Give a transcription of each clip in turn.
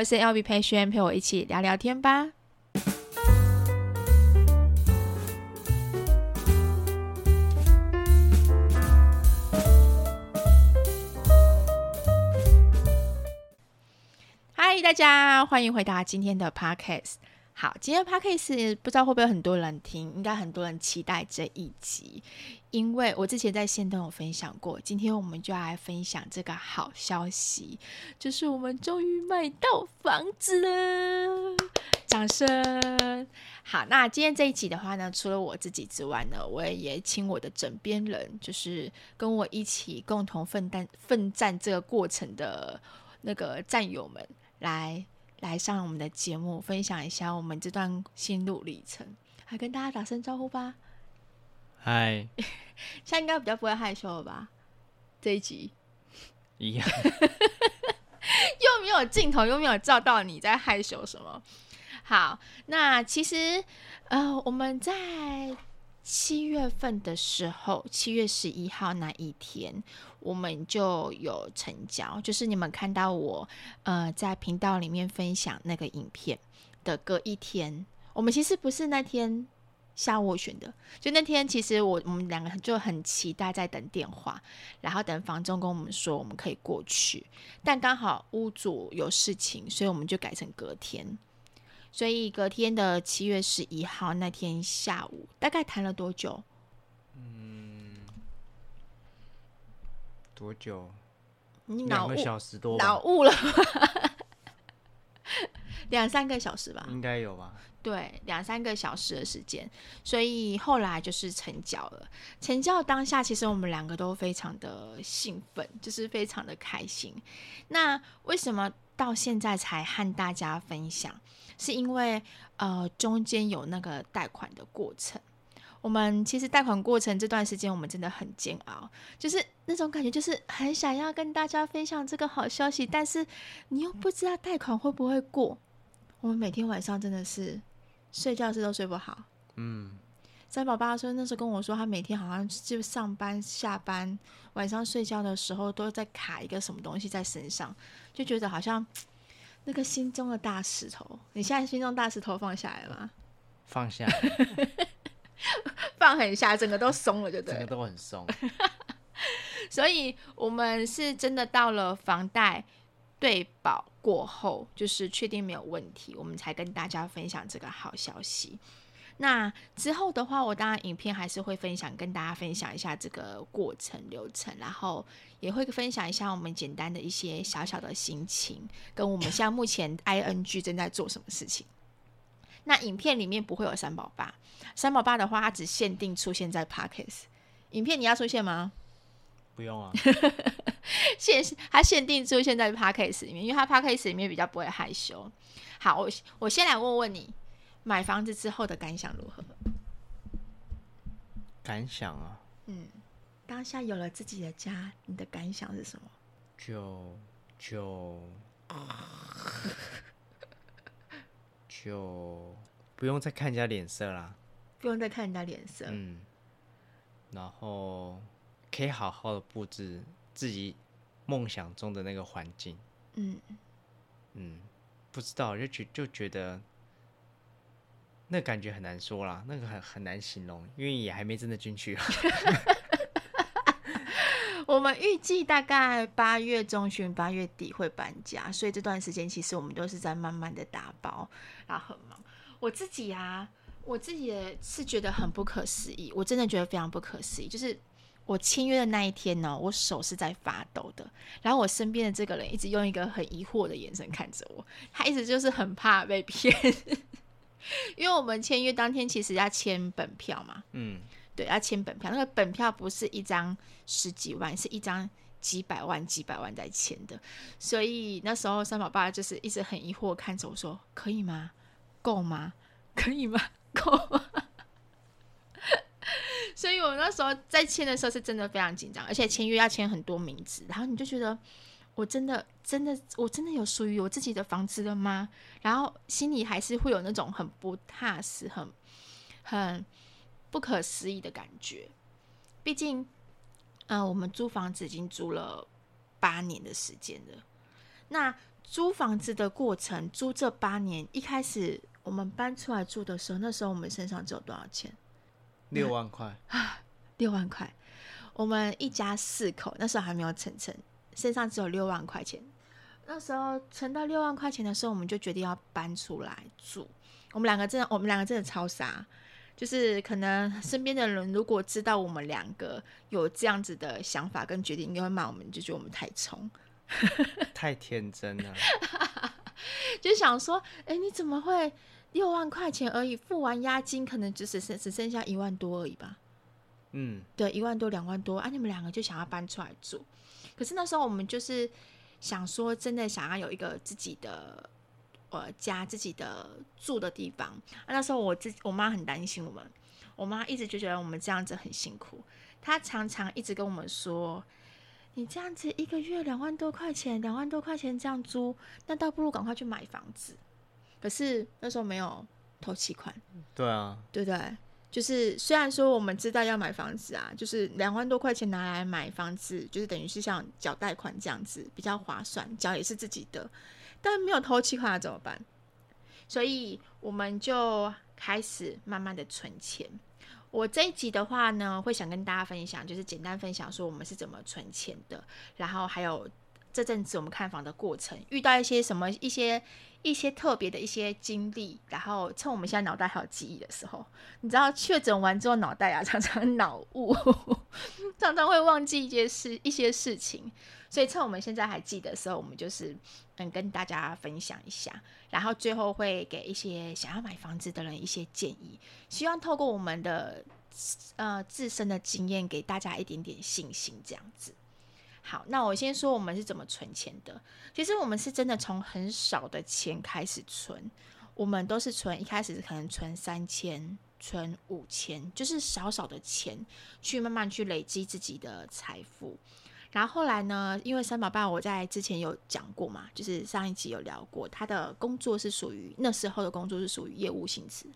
我是 LB 培轩，陪我一起聊聊天吧。嗨，大家欢迎回到今天的 Podcast。好，今天 Podcast 不知道会不会很多人听，应该很多人期待这一集，因为我之前在线都有分享过。今天我们就要来分享这个好消息，就是我们终于买到房子了，掌声！好，那今天这一集的话呢，除了我自己之外呢，我也请我的枕边人，就是跟我一起共同奋战奋战这个过程的那个战友们来。来上我们的节目，分享一下我们这段心路历程，还跟大家打声招呼吧。嗨，现在应该比较不会害羞了吧？这一集一样，又没有镜头，又没有照到你在害羞什么。好，那其实呃，我们在。七月份的时候，七月十一号那一天，我们就有成交。就是你们看到我呃在频道里面分享那个影片的隔一天，我们其实不是那天下午选的，就那天其实我我们两个就很期待在等电话，然后等房东跟我们说我们可以过去，但刚好屋主有事情，所以我们就改成隔天。所以隔天的七月十一号那天下午，大概谈了多久？嗯，多久？你脑两个小时多，脑雾了，两三个小时吧？应该有吧？对，两三个小时的时间。所以后来就是成交了。成交当下，其实我们两个都非常的兴奋，就是非常的开心。那为什么到现在才和大家分享？是因为呃中间有那个贷款的过程，我们其实贷款过程这段时间我们真的很煎熬，就是那种感觉，就是很想要跟大家分享这个好消息，但是你又不知道贷款会不会过。我们每天晚上真的是睡觉是都睡不好。嗯，三宝爸说那时候跟我说，他每天好像就上班下班，晚上睡觉的时候都在卡一个什么东西在身上，就觉得好像。那个心中的大石头，你现在心中大石头放下来了吗？放下，放很下，整个都松了，就对，整个都很松。所以，我们是真的到了房贷对保过后，就是确定没有问题，我们才跟大家分享这个好消息。那之后的话，我当然影片还是会分享，跟大家分享一下这个过程流程，然后也会分享一下我们简单的一些小小的心情，跟我们现在目前 ing 正在做什么事情。那影片里面不会有三宝爸，三宝爸的话，它只限定出现在 Podcast。影片你要出现吗？不用啊，限它限定出现在 Podcast 里面，因为它 Podcast 里面比较不会害羞。好，我我先来问问你。买房子之后的感想如何？感想啊，嗯，当下有了自己的家，你的感想是什么？就就就不用再看人家脸色啦，不用再看人家脸色，嗯，然后可以好好的布置自己梦想中的那个环境，嗯嗯，不知道就觉就觉得。那感觉很难说啦，那个很很难形容，因为也还没真的进去。我们预计大概八月中旬、八月底会搬家，所以这段时间其实我们都是在慢慢的打包，然后很忙。我自己啊，我自己也是觉得很不可思议，我真的觉得非常不可思议。就是我签约的那一天呢，我手是在发抖的，然后我身边的这个人一直用一个很疑惑的眼神看着我，他一直就是很怕被骗。因为我们签约当天其实要签本票嘛，嗯，对，要签本票。那个本票不是一张十几万，是一张几百万、几百万在签的。所以那时候三宝爸就是一直很疑惑看着我说：“可以吗？够吗？可以吗？够吗？” 所以我那时候在签的时候是真的非常紧张，而且签约要签很多名字，然后你就觉得。我真的，真的，我真的有属于我自己的房子了吗？然后心里还是会有那种很不踏实、很很不可思议的感觉。毕竟，嗯、呃，我们租房子已经租了八年的时间了。那租房子的过程，租这八年，一开始我们搬出来住的时候，那时候我们身上只有多少钱？六万块啊，六万块。我们一家四口，那时候还没有晨晨，身上只有六万块钱。那时候存到六万块钱的时候，我们就决定要搬出来住。我们两个真的，我们两个真的超傻，就是可能身边的人如果知道我们两个有这样子的想法跟决定，应该会骂我们，就觉得我们太冲。太天真了，就想说，哎，你怎么会六万块钱而已？付完押金，可能只剩只剩下一万多而已吧？嗯，对，一万多两万多啊！你们两个就想要搬出来住，可是那时候我们就是想说，真的想要有一个自己的呃家，自己的住的地方。啊，那时候我自我妈很担心我们，我妈一直就觉得我们这样子很辛苦，她常常一直跟我们说。你这样子一个月两万多块钱，两万多块钱这样租，那倒不如赶快去买房子。可是那时候没有头期款，对啊，对不对？就是虽然说我们知道要买房子啊，就是两万多块钱拿来买房子，就是等于是像缴贷款这样子比较划算，缴也是自己的，但没有头期款怎么办？所以我们就开始慢慢的存钱。我这一集的话呢，会想跟大家分享，就是简单分享说我们是怎么存钱的，然后还有这阵子我们看房的过程，遇到一些什么一些一些特别的一些经历，然后趁我们现在脑袋还有记忆的时候，你知道确诊完之后脑袋啊常常脑雾，常常会忘记一些事一些事情。所以趁我们现在还记得的时候，我们就是嗯跟大家分享一下，然后最后会给一些想要买房子的人一些建议，希望透过我们的呃自身的经验，给大家一点点信心，这样子。好，那我先说我们是怎么存钱的。其实我们是真的从很少的钱开始存，我们都是存一开始可能存三千、存五千，就是少少的钱去慢慢去累积自己的财富。然后后来呢，因为三宝爸我在之前有讲过嘛，就是上一集有聊过，他的工作是属于那时候的工作是属于业务性质，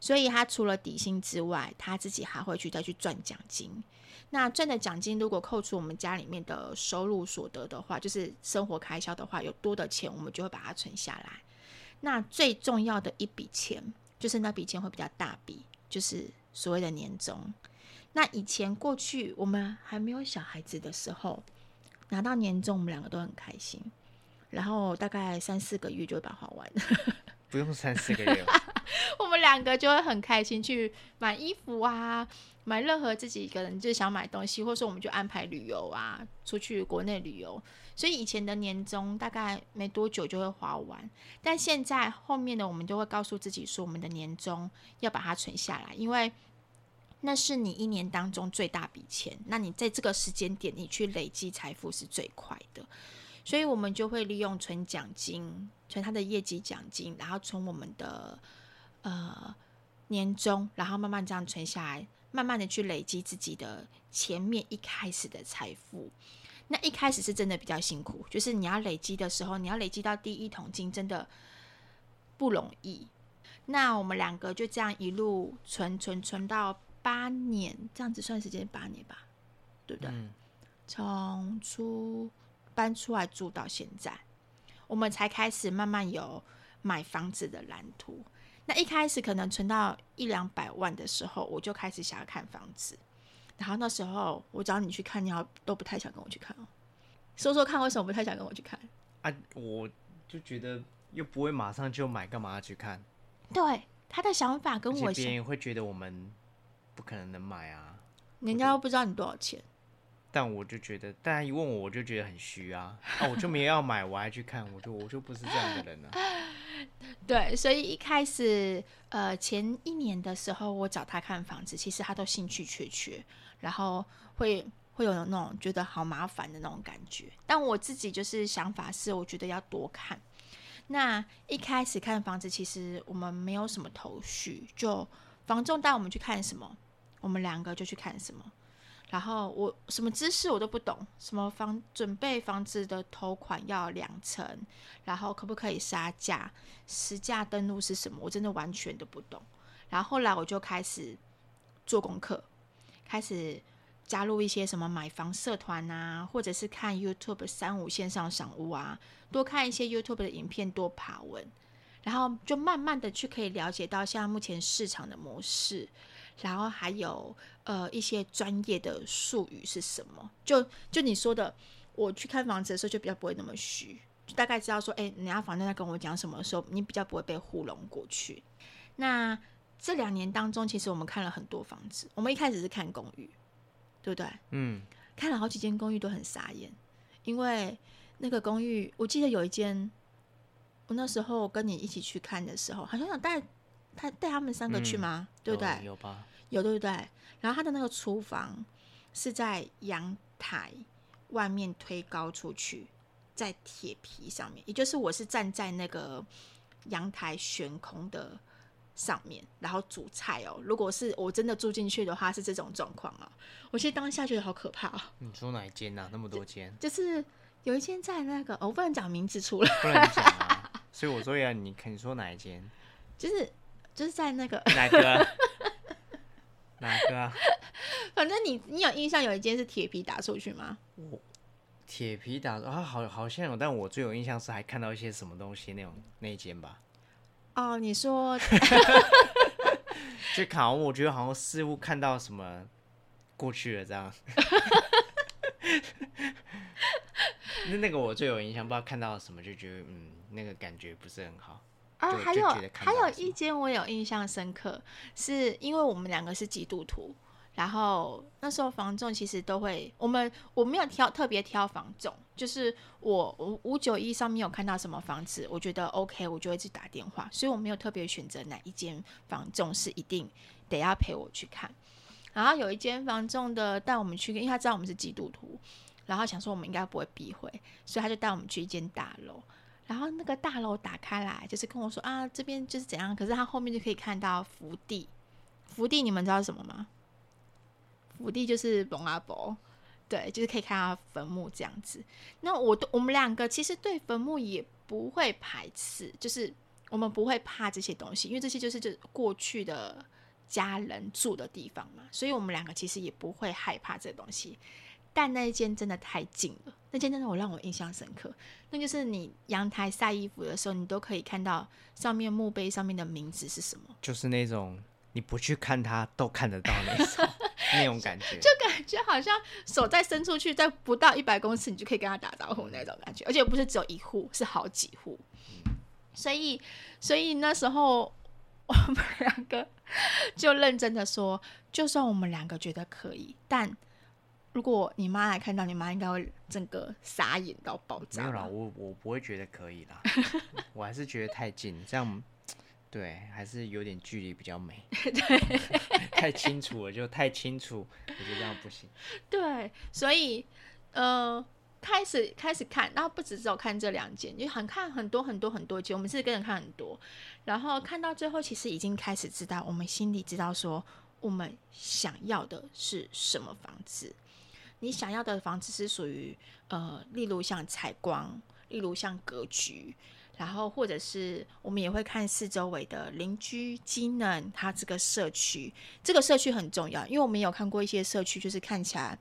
所以他除了底薪之外，他自己还会去再去赚奖金。那赚的奖金如果扣除我们家里面的收入所得的话，就是生活开销的话，有多的钱我们就会把它存下来。那最重要的一笔钱，就是那笔钱会比较大笔，就是所谓的年终。那以前过去我们还没有小孩子的时候，拿到年终，我们两个都很开心。然后大概三四个月就会把它花完。不用三四个月，我们两个就会很开心去买衣服啊，买任何自己一个人就想买东西，或者说我们就安排旅游啊，出去国内旅游。所以以前的年终大概没多久就会花完，但现在后面的我们就会告诉自己说，我们的年终要把它存下来，因为。那是你一年当中最大笔钱，那你在这个时间点，你去累积财富是最快的，所以我们就会利用存奖金，存他的业绩奖金，然后存我们的呃年终，然后慢慢这样存下来，慢慢的去累积自己的前面一开始的财富。那一开始是真的比较辛苦，就是你要累积的时候，你要累积到第一桶金，真的不容易。那我们两个就这样一路存存存到。八年这样子算时间八年吧，对不对？从、嗯、出搬出来住到现在，我们才开始慢慢有买房子的蓝图。那一开始可能存到一两百万的时候，我就开始想要看房子。然后那时候我找你去看，你好都不太想跟我去看哦。说说看，为什么不太想跟我去看？啊，我就觉得又不会马上就买，干嘛要去看？对，他的想法跟我别人会觉得我们。不可能能买啊！人家又不知道你多少钱。但我就觉得，大家一问我，我就觉得很虚啊！啊，我就没要买，我还去看，我就我就不是这样的人了、对，所以一开始，呃，前一年的时候，我找他看房子，其实他都兴趣缺缺，然后会会有那种觉得好麻烦的那种感觉。但我自己就是想法是，我觉得要多看。那一开始看房子，其实我们没有什么头绪，就房仲带我们去看什么。我们两个就去看什么，然后我什么知识我都不懂，什么房准备房子的头款要两成，然后可不可以杀价，实价登录是什么，我真的完全都不懂。然后后来我就开始做功课，开始加入一些什么买房社团啊，或者是看 YouTube 三五线上赏屋啊，多看一些 YouTube 的影片，多爬文，然后就慢慢的去可以了解到现在目前市场的模式，然后还有呃一些专业的术语是什么。就就你说的，我去看房子的时候就比较不会那么虚，就大概知道说，哎，人家房东在跟我讲什么的时候，你比较不会被糊弄过去。那这两年当中，其实我们看了很多房子。我们一开始是看公寓，对不对？嗯，看了好几间公寓都很傻眼，因为那个公寓，我记得有一间，我那时候跟你一起去看的时候，好像想带他带他们三个去吗？嗯、对不对？有，有吧？有对不对？然后他的那个厨房是在阳台外面推高出去，在铁皮上面，也就是我是站在那个阳台悬空的。上面，然后煮菜哦。如果是我真的住进去的话，是这种状况啊。我其实当下觉得好可怕哦。你说哪一间啊？那么多间？就，就是有一间在那个，我不能讲名字出来，不能讲啊。所以我说呀，你看你说哪一间？就是就是在那个哪个？哪个啊？反正你你有印象有一间是铁皮打出去吗？我铁皮打啊，好好像有，但我最有印象是还看到一些什么东西那种那一间吧。哦，你说，就好像我觉得好像似乎看到什么过去了这样。那那个我最有印象，不知道看到什么就觉得嗯，那个感觉不是很好。啊，还有还有一间我有印象深刻，是因为我们两个是基督徒。然后那时候房仲其实都会，我们我没有挑特别挑房仲，就是我五五九一上面有看到什么房子，我觉得 OK，我就会去打电话，所以我没有特别选择哪一间房仲是一定得要陪我去看。然后有一间房仲的带我们去，因为他知道我们是基督徒，然后想说我们应该不会避讳，所以他就带我们去一间大楼。然后那个大楼打开来，就是跟我说啊，这边就是怎样，可是他后面就可以看到福地，福地你们知道什么吗？福地就是龙阿伯，对，就是可以看到坟墓这样子。那我我们两个其实对坟墓也不会排斥，就是我们不会怕这些东西，因为这些就是就过去的家人住的地方嘛，所以我们两个其实也不会害怕这东西。但那一间真的太近了，那间真的我让我印象深刻。那就是你阳台晒衣服的时候，你都可以看到上面墓碑上面的名字是什么，就是那种你不去看它都看得到那种。那种感觉，就感觉好像手再伸出去，在不到一百公尺，你就可以跟他打招呼那种感觉，而且不是只有一户，是好几户。所以，所以那时候我们两个就认真的说，就算我们两个觉得可以，但如果你妈来看到，你妈应该会整个傻眼到爆炸。没有啦，我我不会觉得可以啦，我还是觉得太近，这样。对，还是有点距离比较美。对，太清楚了，就太清楚，我觉得这样不行。对，所以呃，开始开始看，然后不只只有看这两间，就很看很多很多很多间，我们是跟着看很多，然后看到最后，其实已经开始知道，我们心里知道说，我们想要的是什么房子。你想要的房子是属于呃，例如像采光，例如像格局。然后，或者是我们也会看四周围的邻居机能，它这个社区，这个社区很重要，因为我们有看过一些社区，就是看起来，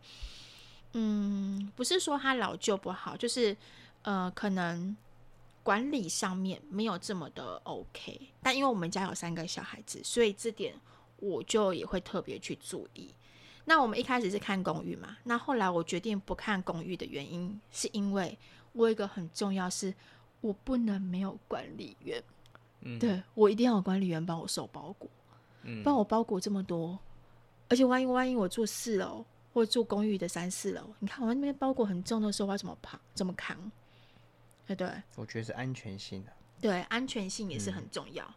嗯，不是说它老旧不好，就是呃，可能管理上面没有这么的 OK。但因为我们家有三个小孩子，所以这点我就也会特别去注意。那我们一开始是看公寓嘛，那后来我决定不看公寓的原因，是因为我有一个很重要是。我不能没有管理员，嗯、对，我一定要有管理员帮我收包裹，嗯，帮我包裹这么多，而且万一万一我住四楼或者住公寓的三四楼，你看我那边包裹很重的时候，我要怎么扛怎么扛？对对，我觉得是安全性的，对，安全性也是很重要，嗯、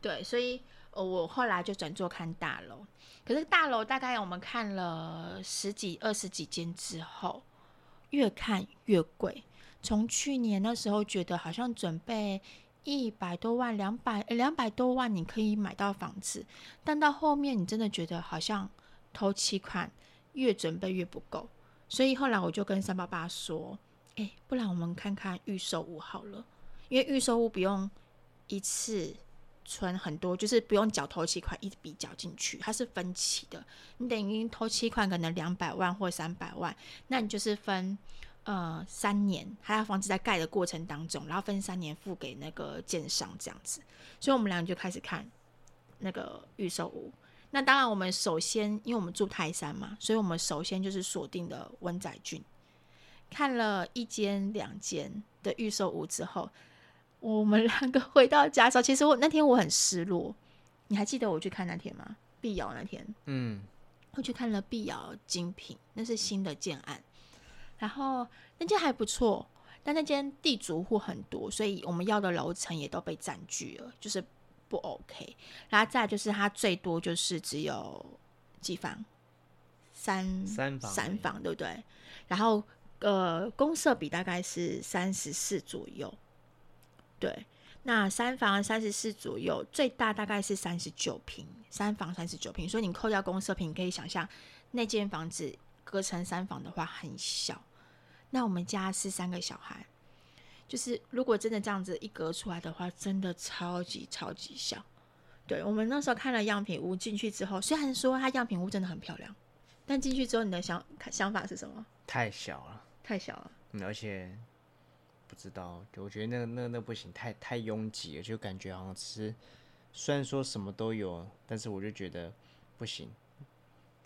对，所以呃我后来就转做看大楼，可是大楼大概我们看了十几二十几间之后，越看越贵。从去年那时候觉得好像准备一百多万、两百两百多万你可以买到房子，但到后面你真的觉得好像头期款越准备越不够，所以后来我就跟三八八说：“哎，不然我们看看预售屋好了，因为预售屋不用一次存很多，就是不用缴头期款一笔缴进去，它是分期的。你等于头期款可能两百万或三百万，那你就是分呃三年，还有房子在盖的过程当中，然后分三年付给那个建商这样子。所以我们两个就开始看那个预售屋。那当然，我们首先因为我们住泰山嘛，所以我们首先就是锁定的温仔圳。看了一间两间的预售屋之后，我们两个回到家的时候，其实我那天我很失落。你还记得我去看那天吗？碧瑶那天，嗯，我去看了碧瑶精品，那是新的建案，然后那间还不错，但那间地主户很多，所以我们要的楼层也都被占据了，就是不 OK。然后再就是它最多就是只有几房，三三房三房，对不对？然后。呃，公设比大概是三十四左右，对，那三房三十四左右，最大大概是三十九平，三房三十九平，所以你扣掉公设坪，你可以想象那间房子隔成三房的话很小。那我们家是三个小孩，就是如果真的这样子一隔出来的话，真的超级超级小。对，我们那时候看了样品屋进去之后，虽然说它样品屋真的很漂亮，但进去之后你的想想法是什么？太小了。太小了，嗯，而且不知道，就我觉得那那那不行，太太拥挤了，就感觉好像吃虽然说什么都有，但是我就觉得不行，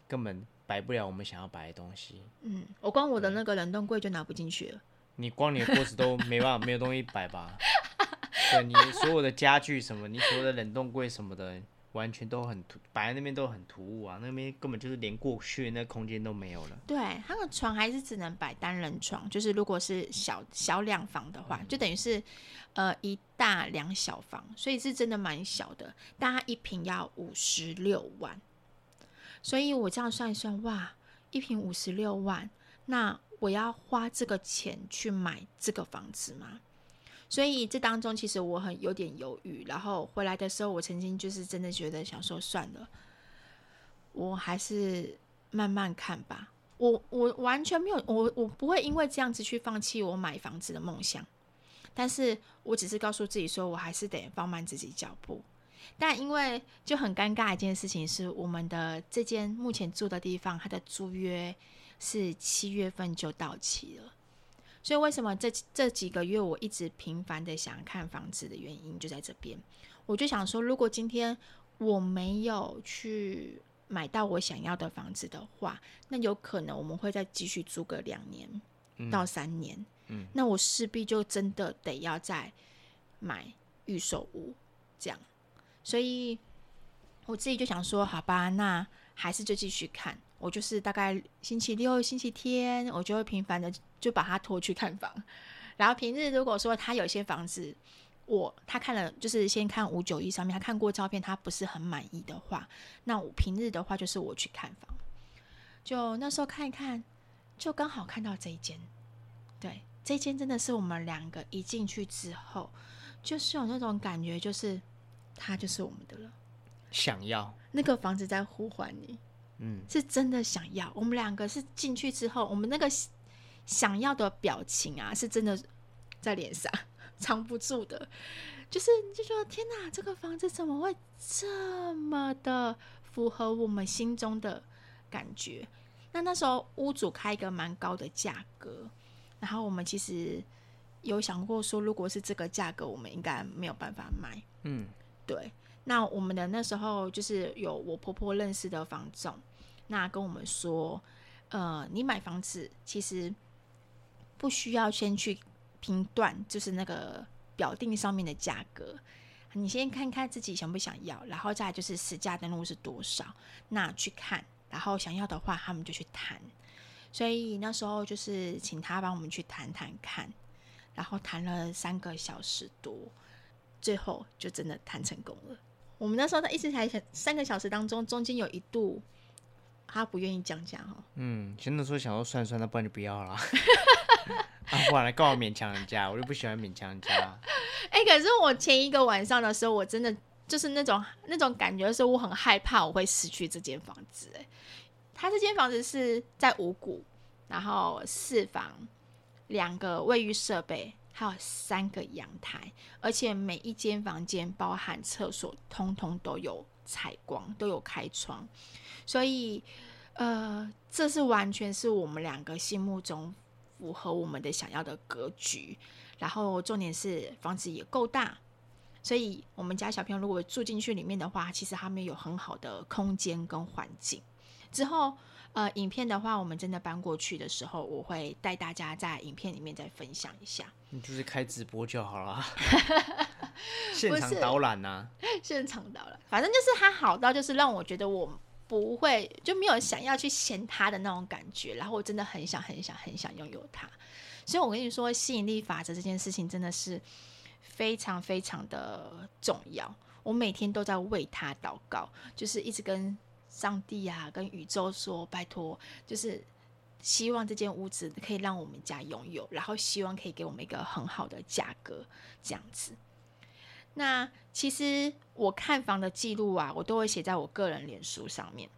根本摆不了我们想要摆的东西。嗯，我光我的那个冷冻柜就拿不进去了。你光你的锅子都没办法，没有东西摆吧？对，你所有的家具什么，你所有的冷冻柜什么的。完全都很突，摆在那边都很突兀啊！那边根本就是连过去那空间都没有了。对，他的床还是只能摆单人床，就是如果是小小两房的话，就等于是呃一大两小房，所以是真的蛮小的。但它一平要五十六万，所以我这样算一算，哇，一平五十六万，那我要花这个钱去买这个房子吗？所以这当中其实我很有点犹豫，然后回来的时候，我曾经就是真的觉得想说算了，我还是慢慢看吧。我我完全没有，我我不会因为这样子去放弃我买房子的梦想，但是我只是告诉自己说，我还是得放慢自己脚步。但因为就很尴尬一件事情是，我们的这间目前住的地方，它的租约是七月份就到期了。所以为什么这这几个月我一直频繁的想看房子的原因就在这边，我就想说，如果今天我没有去买到我想要的房子的话，那有可能我们会再继续租个两年到三年，嗯，那我势必就真的得要再买预售屋这样，所以我自己就想说，好吧，那还是就继续看。我就是大概星期六、星期天，我就会频繁的就把他拖去看房。然后平日如果说他有些房子，我他看了就是先看五九一上面，他看过照片，他不是很满意的话，那我平日的话就是我去看房。就那时候看一看，就刚好看到这一间。对，这间真的是我们两个一进去之后，就是有那种感觉，就是他就是我们的了。想要那个房子在呼唤你。嗯，是真的想要。我们两个是进去之后，我们那个想要的表情啊，是真的在脸上 藏不住的。就是就说天哪，这个房子怎么会这么的符合我们心中的感觉？那那时候屋主开一个蛮高的价格，然后我们其实有想过说，如果是这个价格，我们应该没有办法买。嗯，对。那我们的那时候就是有我婆婆认识的房总，那跟我们说，呃，你买房子其实不需要先去评断，就是那个表定上面的价格，你先看看自己想不想要，然后再就是实价登录是多少，那去看，然后想要的话，他们就去谈。所以那时候就是请他帮我们去谈谈看，然后谈了三个小时多，最后就真的谈成功了。我们那时候在一直才三个小时当中，中间有一度他不愿意降价哈。嗯，真的说想说算算，那不然就不要了。啊，不然来告我勉强人家，我就不喜欢勉强人家。哎、欸，可是我前一个晚上的时候，我真的就是那种那种感觉，是我很害怕我会失去这间房子。哎，他这间房子是在五谷，然后四房，两个卫浴设备，还有三个阳台，而且每一间房间包含厕所，通通都有采光，都有开窗，所以呃，这是完全是我们两个心目中符合我们的想要的格局。然后重点是房子也够大，所以我们家小朋友如果住进去里面的话，其实他们有很好的空间跟环境。之后。呃，影片的话，我们真的搬过去的时候，我会带大家在影片里面再分享一下。你就是开直播就好了，现场导览呐、啊，现场导览，反正就是它好到就是让我觉得我不会就没有想要去嫌它的那种感觉，然后我真的很想很想很想拥有它。所以我跟你说，吸引力法则这件事情真的是非常非常的重要。我每天都在为他祷告，就是一直跟。上帝啊，跟宇宙说，拜托，就是希望这间屋子可以让我们家拥有，然后希望可以给我们一个很好的价格，这样子。那其实我看房的记录啊，我都会写在我个人脸书上面。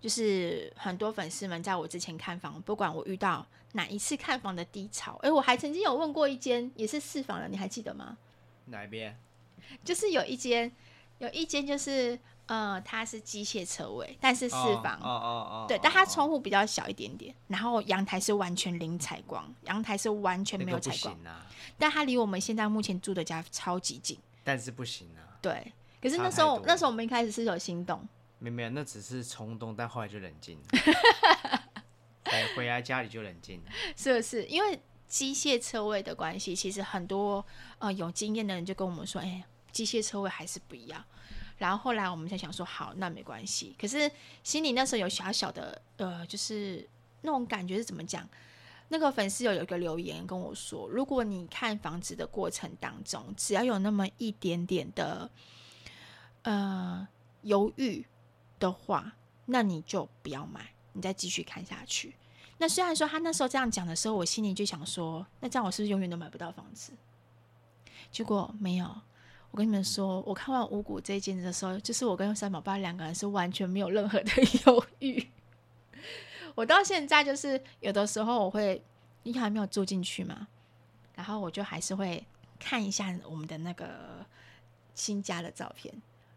就是很多粉丝们在我之前看房，不管我遇到哪一次看房的低潮，哎，我还曾经有问过一间也是四房的，你还记得吗？哪一边？就是有一间，有一间就是。呃，它是机械车位，但是四房，哦哦哦，对，但它窗户比较小一点点，然后阳台是完全零采光，阳台是完全没有采光，啊、但它离我们现在目前住的家超级近，但是不行啊，对，可是那时候那时候我们一开始是有心动，没没有，那只是冲动，但后来就冷静了，回回来家里就冷静了，是不是？因为机械车位的关系，其实很多呃有经验的人就跟我们说，哎、欸，机械车位还是不一样。然后后来我们才想说，好，那没关系。可是心里那时候有小小的，呃，就是那种感觉是怎么讲？那个粉丝有有一个留言跟我说，如果你看房子的过程当中，只要有那么一点点的，呃，犹豫的话，那你就不要买，你再继续看下去。那虽然说他那时候这样讲的时候，我心里就想说，那这样我是不是永远都买不到房子？结果没有。我跟你们说，我看完五谷这一间的时候，就是我跟三宝爸两个人是完全没有任何的 犹豫。我到现在就是有的时候我会，你还没有住进去嘛，然后我就还是会看一下我们的那个新家的照片，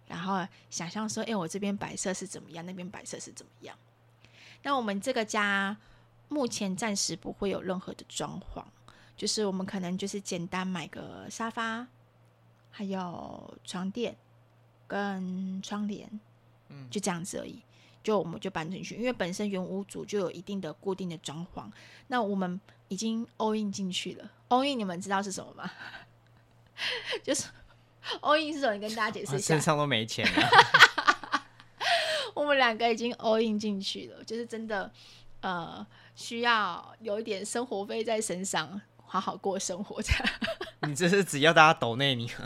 然后想象说，哎，我这边摆设是怎么样，那边摆设是怎么样。那我们这个家目前暂时不会有任何的装潢，就是我们可能就是简单买个沙发。还有床垫跟窗帘，嗯，就这样子而已。就我们就搬进去，因为本身原屋主就有一定的固定的装潢，那我们已经 all in 进去了。all in 你们知道是什么吗？就是 all in 是什么？你跟大家解释一下。身上都没钱了。我们两个已经 all in 进去了，就是真的，呃，需要有一点生活费在身上，好好过生活这样。你这是只要大家抖内你？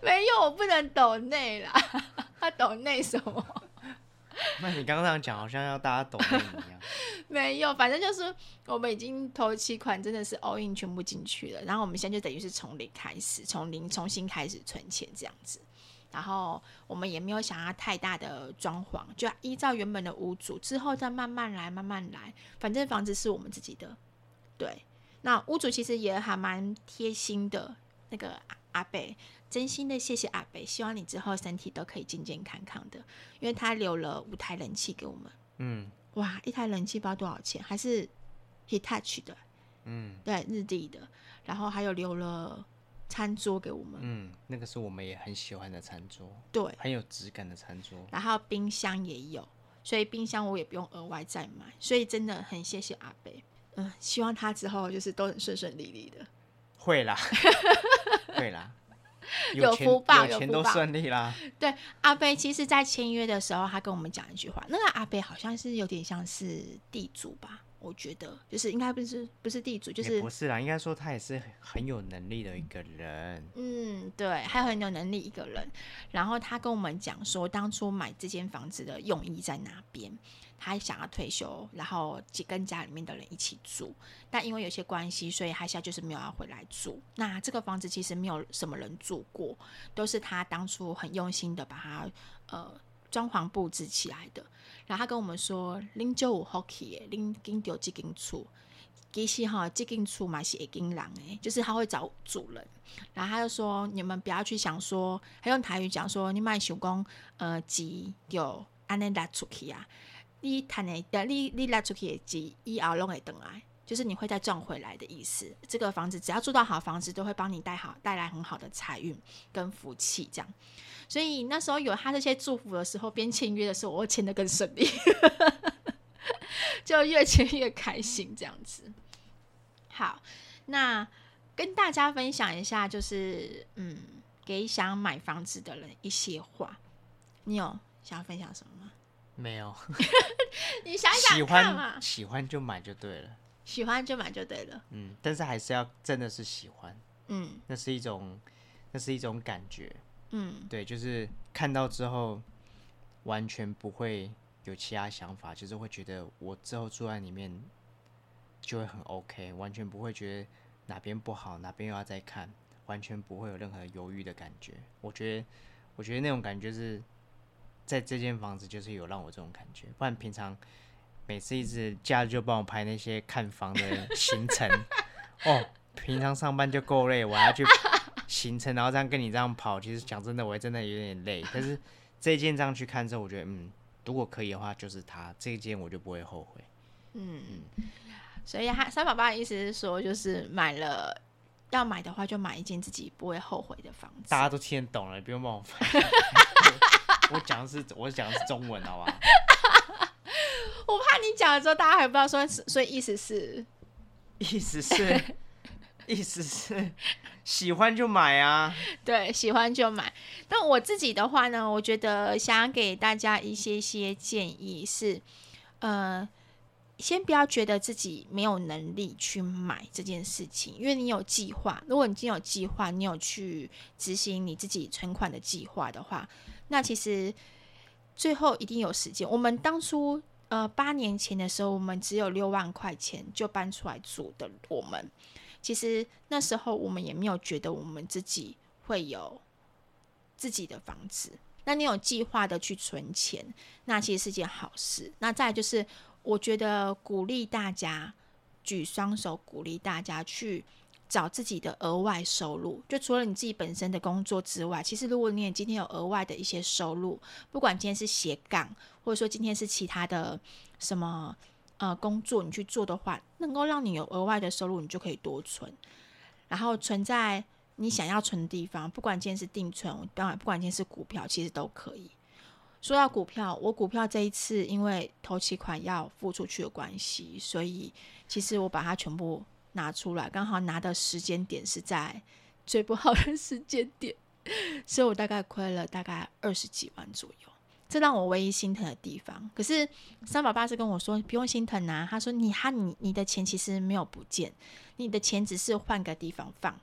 没有，我不能抖内啦。他抖内什么？那你刚刚讲，好像要大家抖内一样。没有，反正就是我们已经投期款真的是 all in 全部进去了，然后我们现在就等于是从零开始，从零重新开始存钱这样子。然后我们也没有想要太大的装潢，就依照原本的屋主，之后再慢慢来，慢慢来。反正房子是我们自己的，对。那屋主其实也还蛮贴心的，那个阿阿北，真心的谢谢阿北，希望你之后身体都可以健健康康的，因为他留了五台冷气给我们，嗯，哇，一台冷气不知道多少钱，还是 Hitachi 的，嗯，对，日立的，然后还有留了餐桌给我们，嗯，那个是我们也很喜欢的餐桌，对，很有质感的餐桌，然后冰箱也有，所以冰箱我也不用额外再买，所以真的很谢谢阿北。嗯，希望他之后就是都很顺顺利利的。会啦，会啦，有福报，有钱都顺利啦。对，阿贝其实，在签约的时候，他跟我们讲一句话，那个阿贝好像是有点像是地主吧。我觉得就是应该不是不是地主，就是不是啦，应该说他也是很有能力的一个人。嗯，对，还有很有能力一个人。然后他跟我们讲说，当初买这间房子的用意在哪边？他想要退休，然后跟家里面的人一起住。但因为有些关系，所以他现在就是没有要回来住。那这个房子其实没有什么人住过，都是他当初很用心的把它呃装潢布置起来的。然后他跟我们说，零九五 hockey，零零九几斤厝，其实哈，这间厝嘛是会经人诶，就是他会找主人。然后他就说，你们不要去想说，他用台语讲说，你买手工呃钱就安尼拉出去啊，你谈的你你拉出去的钱以后拢会等来，就是你会再赚回来的意思。这个房子只要住到好房子，都会帮你带好带来很好的财运跟福气这样。所以那时候有他这些祝福的时候，边签约的时候，我会签得更顺利，就越签越开心这样子。好，那跟大家分享一下，就是嗯，给想买房子的人一些话。你有想要分享什么吗？没有。你想想看嘛，喜欢喜欢就买就对了。喜欢就买就对了。嗯，但是还是要真的是喜欢。嗯，那是一种，那是一种感觉。嗯，对，就是看到之后完全不会有其他想法，就是会觉得我之后住在里面。就会很 OK，完全不会觉得哪边不好，哪边又要再看，完全不会有任何犹豫的感觉。我觉得，我觉得那种感觉是在这间房子就是有让我这种感觉。不然平常每次一直假日就帮我拍那些看房的行程，哦，平常上班就够累，我还要去行程，然后这样跟你这样跑，其实讲真的，我也真的有点累。但是这一间这样去看之后，我觉得嗯，如果可以的话，就是它这一间我就不会后悔。嗯嗯。所以，他三宝爸的意思是说，就是买了要买的话，就买一间自己不会后悔的房子。大家都听得懂了，不用帮我翻。我讲的是，我讲的是中文，好不好？我怕你讲了之后，大家还不知道说，所以意思是，意思是，意思是，喜欢就买啊。对，喜欢就买。但我自己的话呢，我觉得想给大家一些些建议是，呃。先不要觉得自己没有能力去买这件事情，因为你有计划。如果你已经有计划，你有去执行你自己存款的计划的话，那其实最后一定有时间。我们当初呃八年前的时候，我们只有六万块钱就搬出来住的，我们其实那时候我们也没有觉得我们自己会有自己的房子。那你有计划的去存钱，那其实是件好事。那再就是。我觉得鼓励大家举双手，鼓励大家去找自己的额外收入。就除了你自己本身的工作之外，其实如果你也今天有额外的一些收入，不管今天是斜杠，或者说今天是其他的什么呃工作，你去做的话，能够让你有额外的收入，你就可以多存，然后存在你想要存的地方。不管今天是定存，当然不管今天是股票，其实都可以。说到股票，我股票这一次因为头期款要付出去的关系，所以其实我把它全部拿出来，刚好拿的时间点是在最不好的时间点，所以我大概亏了大概二十几万左右，这让我唯一心疼的地方。可是三宝爸是跟我说不用心疼啊，他说你哈你你的钱其实没有不见，你的钱只是换个地方放，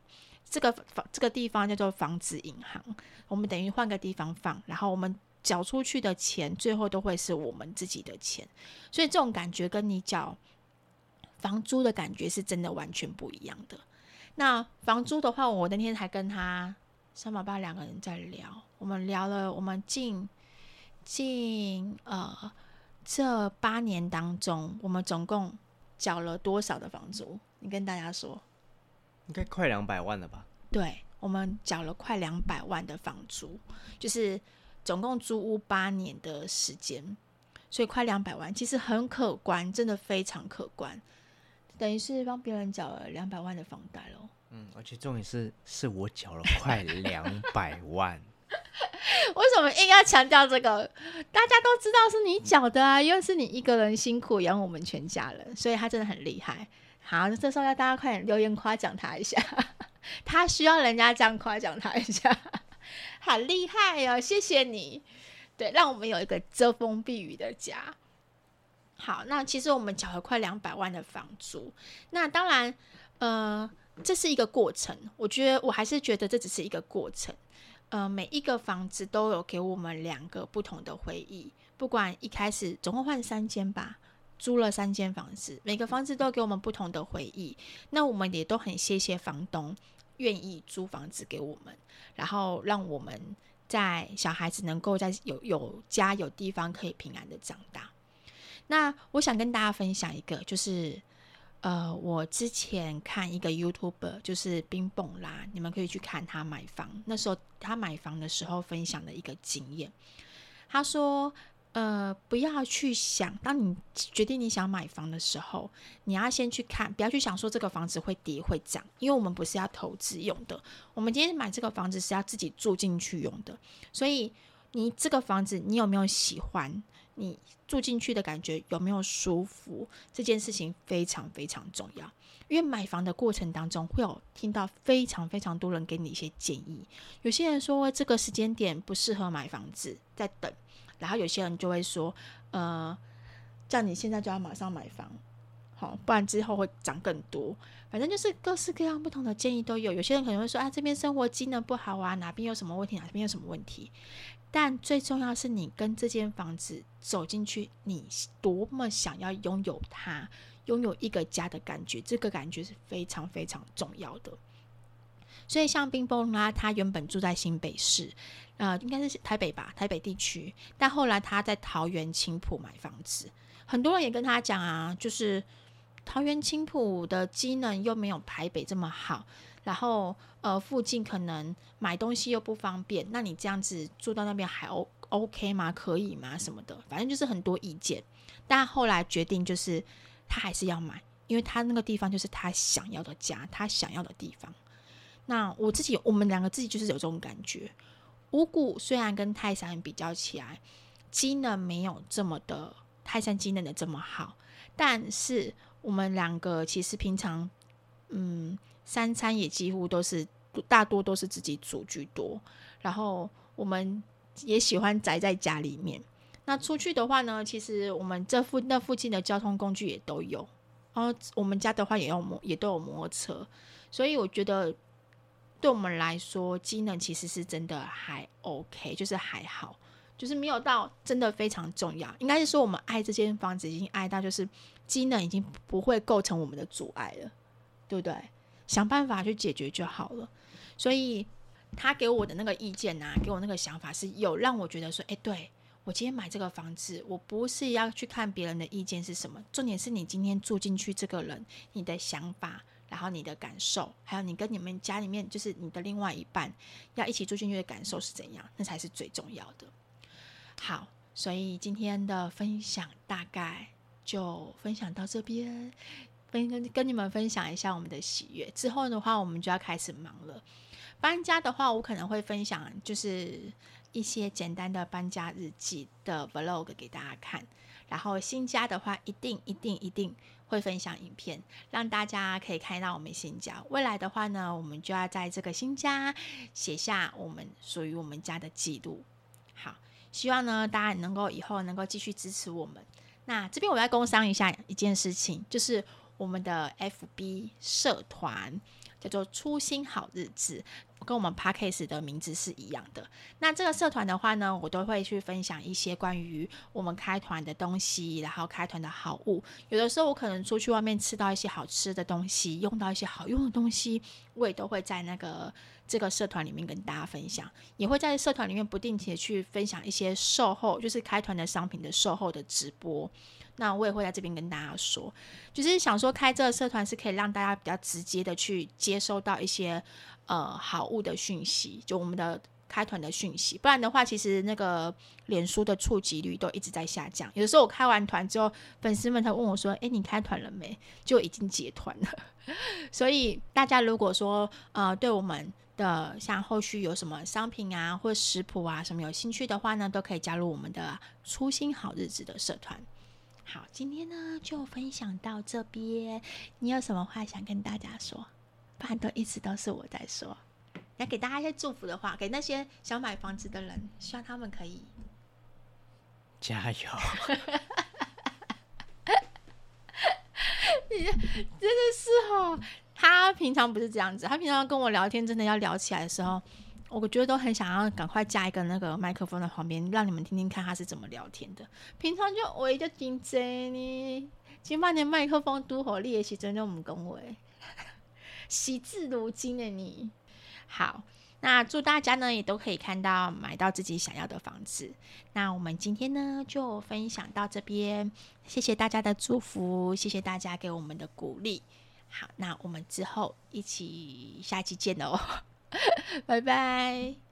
这个房这个地方叫做房子银行，我们等于换个地方放，然后我们。缴出去的钱，最后都会是我们自己的钱，所以这种感觉跟你缴房租的感觉是真的完全不一样的。那房租的话，我那天还跟他三宝爸两个人在聊，我们聊了我们近近呃这八年当中，我们总共缴了多少的房租？你跟大家说，应该快两百万了吧？对，我们缴了快两百万的房租，就是。总共租屋八年的时间，所以快两百万，其实很可观，真的非常可观，等于是帮别人缴了两百万的房贷喽。嗯，而且重点是，是我缴了快 两百万。为什么硬要强调这个？大家都知道是你缴的啊，因为是你一个人辛苦养我们全家人，所以他真的很厉害。好，这时候要大家快点留言夸奖他一下，他需要人家这样夸奖他一下。好厉害哦！谢谢你，对，让我们有一个遮风避雨的家。好，那其实我们缴了快两百万的房租。那当然，呃，这是一个过程。我觉得，我还是觉得这只是一个过程。呃，每一个房子都有给我们两个不同的回忆。不管一开始总共换三间吧，租了三间房子，每个房子都给我们不同的回忆。那我们也都很谢谢房东。愿意租房子给我们，然后让我们在小孩子能够在有有家有地方可以平安的长大。那我想跟大家分享一个，就是呃，我之前看一个 YouTuber，就是冰蹦啦，你们可以去看他买房。那时候他买房的时候分享的一个经验，他说：“呃，不要去想，当你决定你想买房的时候，你要先去看，不要去想说这个房子会跌会涨，因为我们不是要投资用的，我们今天买这个房子是要自己住进去用的。所以你这个房子你有没有喜欢？”你住进去的感觉有没有舒服？这件事情非常非常重要，因为买房的过程当中会有听到非常非常多人给你一些建议。有些人说这个时间点不适合买房子，在等；然后有些人就会说，呃，叫你现在就要马上买房，好，不然之后会涨更多。反正就是各式各样不同的建议都有。有些人可能会说啊，这边生活机能不好啊，哪边有什么问题，哪边有什么问题。但最重要是你跟这间房子走进去，你多么想要拥有它，拥有一个家的感觉，这个感觉是非常非常重要的。所以像冰崩啦，他原本住在新北市，呃，应该是台北吧，台北地区，但后来他在桃园青埔买房子，很多人也跟他讲啊，就是桃园青埔的机能又没有台北这么好。然后，呃，附近可能买东西又不方便，那你这样子住到那边还 O OK 吗？可以吗？什么的，反正就是很多意见。但后来决定就是他还是要买，因为他那个地方就是他想要的家，他想要的地方。那我自己，我们两个自己就是有这种感觉。五股虽然跟泰山比较起来，机能没有这么的泰山机能的这么好，但是我们两个其实平常，嗯。三餐也几乎都是大多都是自己煮居多，然后我们也喜欢宅在家里面。那出去的话呢，其实我们这附那附近的交通工具也都有，然后我们家的话也有摩也都有摩托车，所以我觉得对我们来说，机能其实是真的还 OK，就是还好，就是没有到真的非常重要。应该是说我们爱这间房子已经爱到就是机能已经不会构成我们的阻碍了，对不对？想办法去解决就好了，所以他给我的那个意见呐、啊，给我那个想法是有让我觉得说，哎，对，我今天买这个房子，我不是要去看别人的意见是什么，重点是你今天住进去这个人，你的想法，然后你的感受，还有你跟你们家里面就是你的另外一半要一起住进去的感受是怎样，那才是最重要的。好，所以今天的分享大概就分享到这边。跟跟跟你们分享一下我们的喜悦。之后的话，我们就要开始忙了。搬家的话，我可能会分享就是一些简单的搬家日记的 vlog 给大家看。然后新家的话，一定一定一定会分享影片，让大家可以看到我们新家。未来的话呢，我们就要在这个新家写下我们属于我们家的记录。好，希望呢大家能够以后能够继续支持我们。那这边我要工商一下一件事情，就是。我们的 FB 社团叫做“初心好日子”，跟我们 Podcast 的名字是一样的。那这个社团的话呢，我都会去分享一些关于我们开团的东西，然后开团的好物。有的时候我可能出去外面吃到一些好吃的东西，用到一些好用的东西，我也都会在那个这个社团里面跟大家分享。也会在社团里面不定期的去分享一些售后，就是开团的商品的售后的直播。那我也会在这边跟大家说，就是想说开这个社团是可以让大家比较直接的去接收到一些呃好物的讯息，就我们的开团的讯息。不然的话，其实那个脸书的触及率都一直在下降。有的时候我开完团之后，粉丝们他问我说：“诶，你开团了没？”就已经结团了。所以大家如果说呃对我们的像后续有什么商品啊或食谱啊什么有兴趣的话呢，都可以加入我们的初心好日子的社团。好，今天呢就分享到这边。你有什么话想跟大家说？不然都一直都是我在说。来给大家一些祝福的话，给那些想买房子的人，希望他们可以加油。你真的是哦，他平常不是这样子，他平常跟我聊天，真的要聊起来的时候。我觉得都很想要赶快加一个那个麦克风在旁边，让你们听听看他是怎么聊天的。平常就我就紧张呢，今晚连麦克风都好练习，真的我们恭维，喜字如金的你。好，那祝大家呢也都可以看到买到自己想要的房子。那我们今天呢就分享到这边，谢谢大家的祝福，谢谢大家给我们的鼓励。好，那我们之后一起下期见喽，拜拜。